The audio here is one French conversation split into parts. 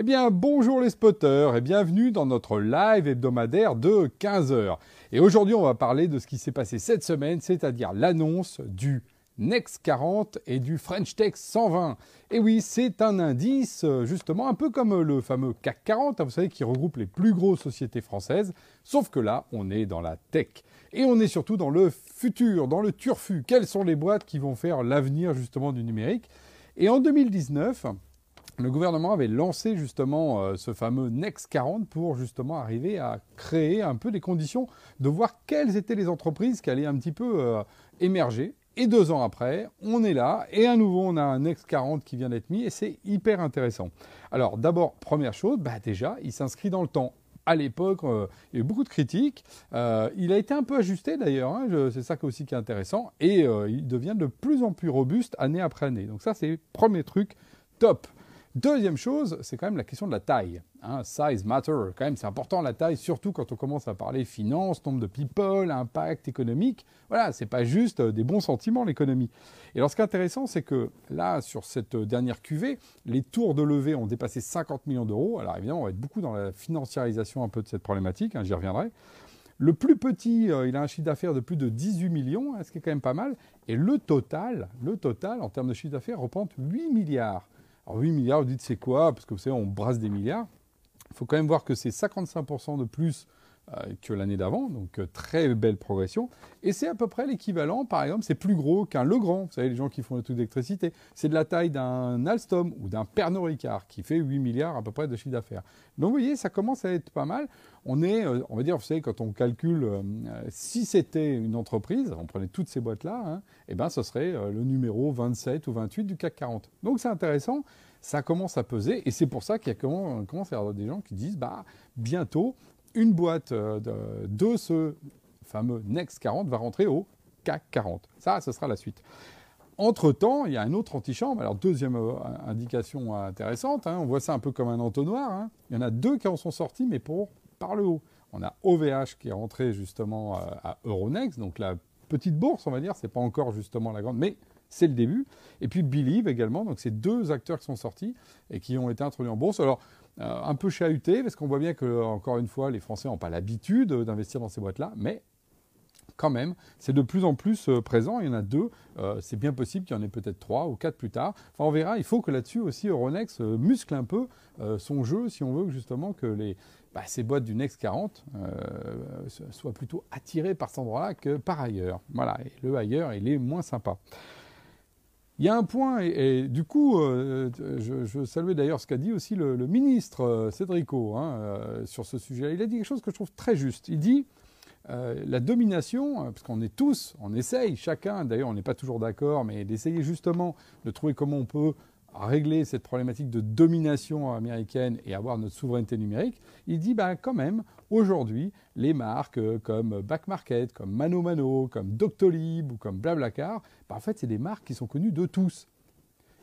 Eh bien, bonjour les spotters et bienvenue dans notre live hebdomadaire de 15h. Et aujourd'hui, on va parler de ce qui s'est passé cette semaine, c'est-à-dire l'annonce du Next 40 et du French Tech 120. Et oui, c'est un indice, justement, un peu comme le fameux CAC 40, hein, vous savez, qui regroupe les plus grosses sociétés françaises, sauf que là, on est dans la tech. Et on est surtout dans le futur, dans le turfu. Quelles sont les boîtes qui vont faire l'avenir, justement, du numérique? Et en 2019 le gouvernement avait lancé justement euh, ce fameux Next 40 pour justement arriver à créer un peu des conditions de voir quelles étaient les entreprises qui allaient un petit peu euh, émerger. Et deux ans après, on est là et à nouveau on a un Next 40 qui vient d'être mis et c'est hyper intéressant. Alors d'abord, première chose, bah déjà, il s'inscrit dans le temps à l'époque, euh, il y a eu beaucoup de critiques. il a été un peu ajusté d'ailleurs, hein, c'est ça aussi qui est intéressant, et il devient de plus en plus robuste année après année. Donc ça, c'est le premier truc top. Deuxième chose, c'est quand même la question de la taille. Hein. size matter, quand même, c'est important la taille, surtout quand on commence à parler finance, nombre de people, impact économique. Voilà, c'est pas juste des bons sentiments l'économie. Et alors, ce qui est intéressant, c'est que là, sur cette dernière cuvée, les tours de levée ont dépassé 50 millions d'euros. Alors évidemment, on va être beaucoup dans la financiarisation un peu de cette problématique, hein, j'y reviendrai. Le plus petit, euh, il a un chiffre d'affaires de plus de 18 millions, hein, ce qui est quand même pas mal. Et le total, le total en termes de chiffre d'affaires représente 8 milliards. Alors 8 milliards, vous dites c'est quoi? Parce que vous savez, on brasse des milliards. Il faut quand même voir que c'est 55% de plus que l'année d'avant, donc euh, très belle progression. Et c'est à peu près l'équivalent, par exemple, c'est plus gros qu'un Legrand, vous savez, les gens qui font le truc d'électricité. C'est de la taille d'un Alstom ou d'un Pernod Ricard qui fait 8 milliards à peu près de chiffre d'affaires. Donc vous voyez, ça commence à être pas mal. On est, euh, on va dire, vous savez, quand on calcule, si c'était une entreprise, on prenait toutes ces boîtes-là, hein, eh ben, ce serait le numéro 27 ou 28 du CAC 40. Donc c'est intéressant ça commence à peser et c'est pour ça qu'il commence à y avoir des gens qui disent bah bientôt une boîte euh, de, ce fameux Next 40 va rentrer au CAC 40. Ça, ce sera la suite. Entre-temps, il y a un autre antichambre. Deuxième euh, indication intéressante, hein, on voit ça un peu comme un entonnoir. Hein. Il y en a deux qui en sont sortis, mais pour par le haut. On a OVH qui est rentré justement euh, à Euronext, donc la petite bourse, on va dire, c'est pas encore justement la grande, mais c'est le début. Et puis Believe également, donc c'est deux acteurs qui sont sortis et qui ont été introduits en bourse. Alors, euh, un peu chahuté, parce qu'on voit bien que, encore une fois, les Français n'ont pas l'habitude d'investir dans ces boîtes-là, mais quand même, c'est de plus en plus euh, présent. Il y en a deux. Euh, c'est bien possible qu'il y en ait peut-être trois ou quatre plus tard. Enfin, on verra. Il faut que là-dessus aussi Euronext muscle un peu son jeu si on veut justement que les, bah, ces boîtes du Next 40 soient plutôt attirées par cet endroit-là que par ailleurs. Voilà. Et le ailleurs, il est moins sympa. Il y a un point, et, du coup, euh, je, je, saluais d'ailleurs ce qu'a dit aussi le, ministre euh, Cédrico hein, euh, sur ce sujet. Il a dit quelque chose que je trouve très juste. Il dit la domination, parce qu'on est tous, on essaye, chacun, d'ailleurs on n'est pas toujours d'accord, mais d'essayer justement de trouver comment on peut régler cette problématique de domination américaine et avoir notre souveraineté numérique, il dit ben, quand même, aujourd'hui, les marques euh, comme Back Market, comme Mano Mano, comme Doctolib ou comme Blablacar, ben, en fait, c'est des marques qui sont connues de tous.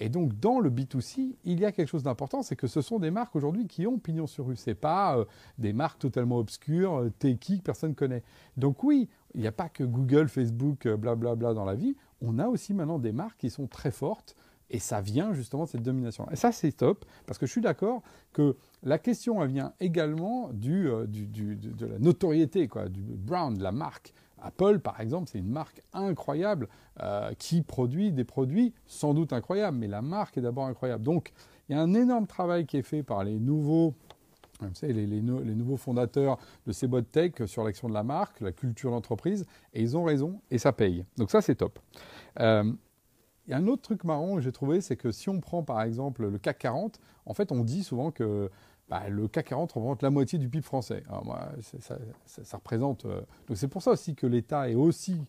Et donc, dans le B2C, il y a quelque chose d'important, c'est que ce sont des marques aujourd'hui qui ont pignon sur rue. Ce pas euh, des marques totalement obscures, euh, que personne ne connaît. Donc oui, il n'y a pas que Google, Facebook, blablabla bla, bla dans la vie. On a aussi maintenant des marques qui sont très fortes, et ça vient justement de cette domination. Et ça, c'est top, parce que je suis d'accord que la question, elle vient également du, euh, de la notoriété, quoi, du brand, de la marque. Apple, par exemple, c'est une marque incroyable euh, qui produit des produits sans doute incroyables, mais la marque est d'abord incroyable. Donc, il y a un énorme travail qui est fait par les nouveaux vous savez, les, nouveaux fondateurs de ces boîtes tech sur l'action de la marque, la culture d'entreprise, et ils ont raison, et ça paye. Donc ça, c'est top. Euh, a un autre truc marrant que j'ai trouvé, c'est que si on prend par exemple le CAC 40, en fait on dit souvent que bah, le CAC 40 représente la moitié du PIB français. Ça, représente. Euh, donc c'est pour ça aussi que l'État est aussi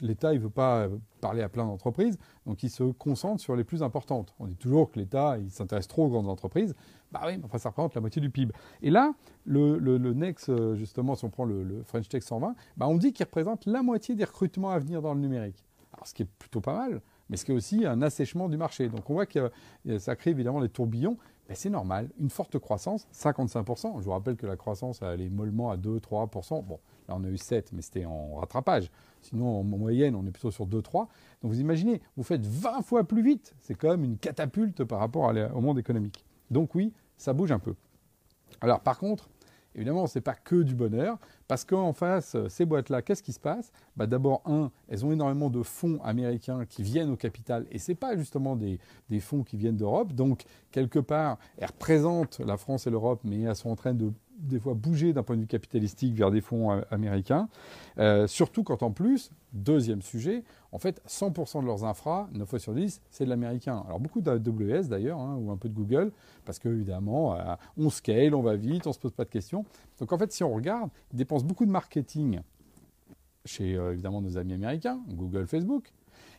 L'État, il ne veut pas parler à plein d'entreprises, donc il se concentre sur les plus importantes. On dit toujours que l'État, il s'intéresse trop aux grandes entreprises. Bah oui, mais enfin, ça représente la moitié du PIB. Et là, le, le, Next, euh, justement, si on prend le, French Tech 120, bah on dit qu'il représente la moitié des recrutements à venir dans le numérique. Ce qui est plutôt pas mal, mais ce qui est aussi un assèchement du marché. Donc on voit que ça crée évidemment des tourbillons. Mais c'est normal, une forte croissance, 55%. Je vous rappelle que la croissance, elle est mollement à 2-3%. Bon, là on a eu 7, mais c'était en rattrapage. Sinon, en moyenne, on est plutôt sur 2-3. Donc vous imaginez, vous faites 20 fois plus vite. C'est quand même une catapulte par rapport au monde économique. Donc oui, ça bouge un peu. Alors par contre, évidemment, ce n'est pas que du bonheur, parce qu'en face, ces boîtes-là, qu'est-ce qui se passe? Bah, D'abord, un, elles ont énormément de fonds américains qui viennent au capital, et ce n'est pas justement des, fonds qui viennent d'Europe, donc quelque part, elles représentent la France et l'Europe, mais elles sont en train de des fois bouger d'un point de vue capitalistique vers des fonds euh, américains, euh, surtout quand en plus, deuxième sujet, en fait, 100% de leurs infras, 9 fois sur 10, c'est de l'américain. Alors beaucoup d'AWS d'ailleurs, hein, ou un peu de Google, parce qu'évidemment, euh, on scale, on va vite, on ne se pose pas de questions. Donc en fait, si on regarde, ils dépensent beaucoup de marketing chez évidemment nos amis américains, Google, Facebook.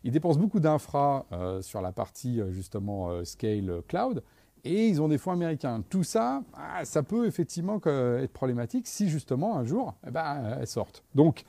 Ils dépensent beaucoup d'infra sur la partie justement scale cloud et ils ont des fonds américains. Tout ça, ah, ça peut effectivement être problématique si justement un jour, eh ben, elles sortent. Donc,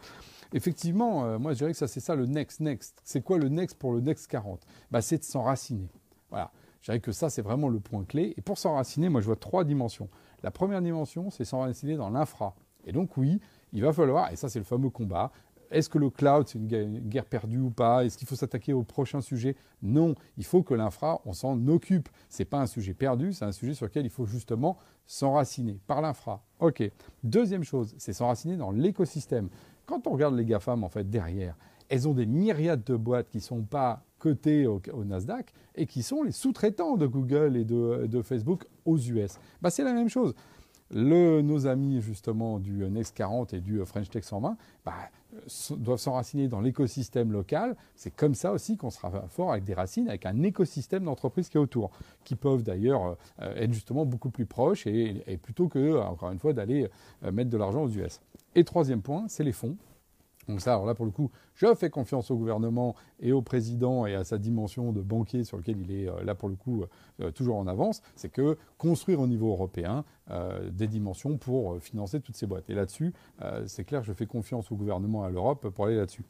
effectivement, euh, moi je dirais que ça c'est ça le next next. C'est quoi le next pour le next 40 bah, C'est de s'enraciner. Voilà. Je dirais que ça c'est vraiment le point clé. Et pour s'enraciner, moi je vois trois dimensions. La première dimension, c'est s'enraciner dans l'infra. Et donc oui, il va falloir, et ça c'est le fameux combat, est-ce que le cloud, c'est une guerre perdue ou pas? Est-ce qu'il faut s'attaquer au prochain sujet? Non, il faut que l'infra, on s'en occupe. Ce n'est pas un sujet perdu, c'est un sujet sur lequel il faut justement s'enraciner par l'infra. OK. Deuxième chose, c'est s'enraciner dans l'écosystème. Quand on regarde les GAFAM, en fait, derrière, elles ont des myriades de boîtes qui ne sont pas cotées au, Nasdaq et qui sont les sous-traitants de Google et de, Facebook aux US. Bah, c'est la même chose. Le, nos amis justement du Next 40 et du French Tech 120 bah, doivent s'enraciner dans l'écosystème local. C'est comme ça aussi qu'on sera fort avec des racines, avec un écosystème d'entreprises qui est autour, qui peuvent d'ailleurs euh, être justement beaucoup plus proches et, et plutôt que, encore une fois, d'aller euh, mettre de l'argent aux US. Et troisième point, c'est les fonds. Donc ça, alors là, pour le coup, je fais confiance au gouvernement et au président et à sa dimension de banquier sur lequel il est, euh, là, pour le coup, euh, toujours en avance. C'est que construire au niveau européen euh, des dimensions pour financer toutes ces boîtes. Et là-dessus, c'est clair, je fais confiance au gouvernement et à l'Europe pour aller là-dessus.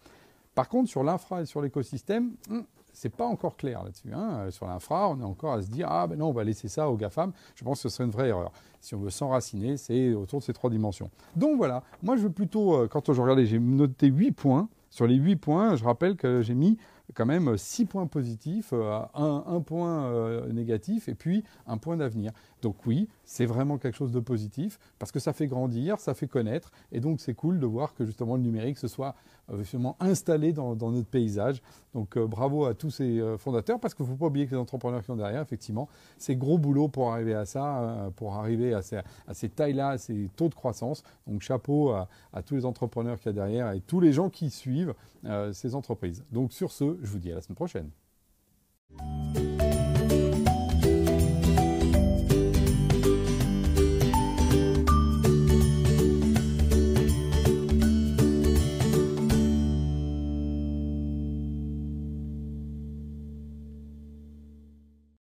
Par contre, sur l'infra et sur l'écosystème, hmm, c'est pas encore clair là-dessus. Hein. Sur l'infra, on est encore à se dire ah ben non, on va laisser ça aux GAFAM. Je pense que ce serait une vraie erreur. Si on veut s'enraciner, c'est autour de ces trois dimensions. Donc voilà, moi je veux plutôt, euh, quand je regardais, j'ai noté 8 points. Sur les 8 points, je rappelle que j'ai mis quand même 6 points positifs, euh, un, point euh, négatif et puis un point d'avenir. Donc oui, c'est vraiment quelque chose de positif parce que ça fait grandir, ça fait connaître et donc c'est cool de voir que justement le numérique se soit vraiment installé dans, notre paysage. Donc bravo à tous ces fondateurs parce qu'il ne faut pas oublier que les entrepreneurs qui sont derrière, effectivement, c'est gros boulot pour arriver à ça, pour arriver à ces, tailles-là, à ces taux de croissance. Donc chapeau à, tous les entrepreneurs qu'il y a derrière et tous les gens qui suivent euh, ces entreprises. Donc sur ce, je vous dis à la semaine prochaine.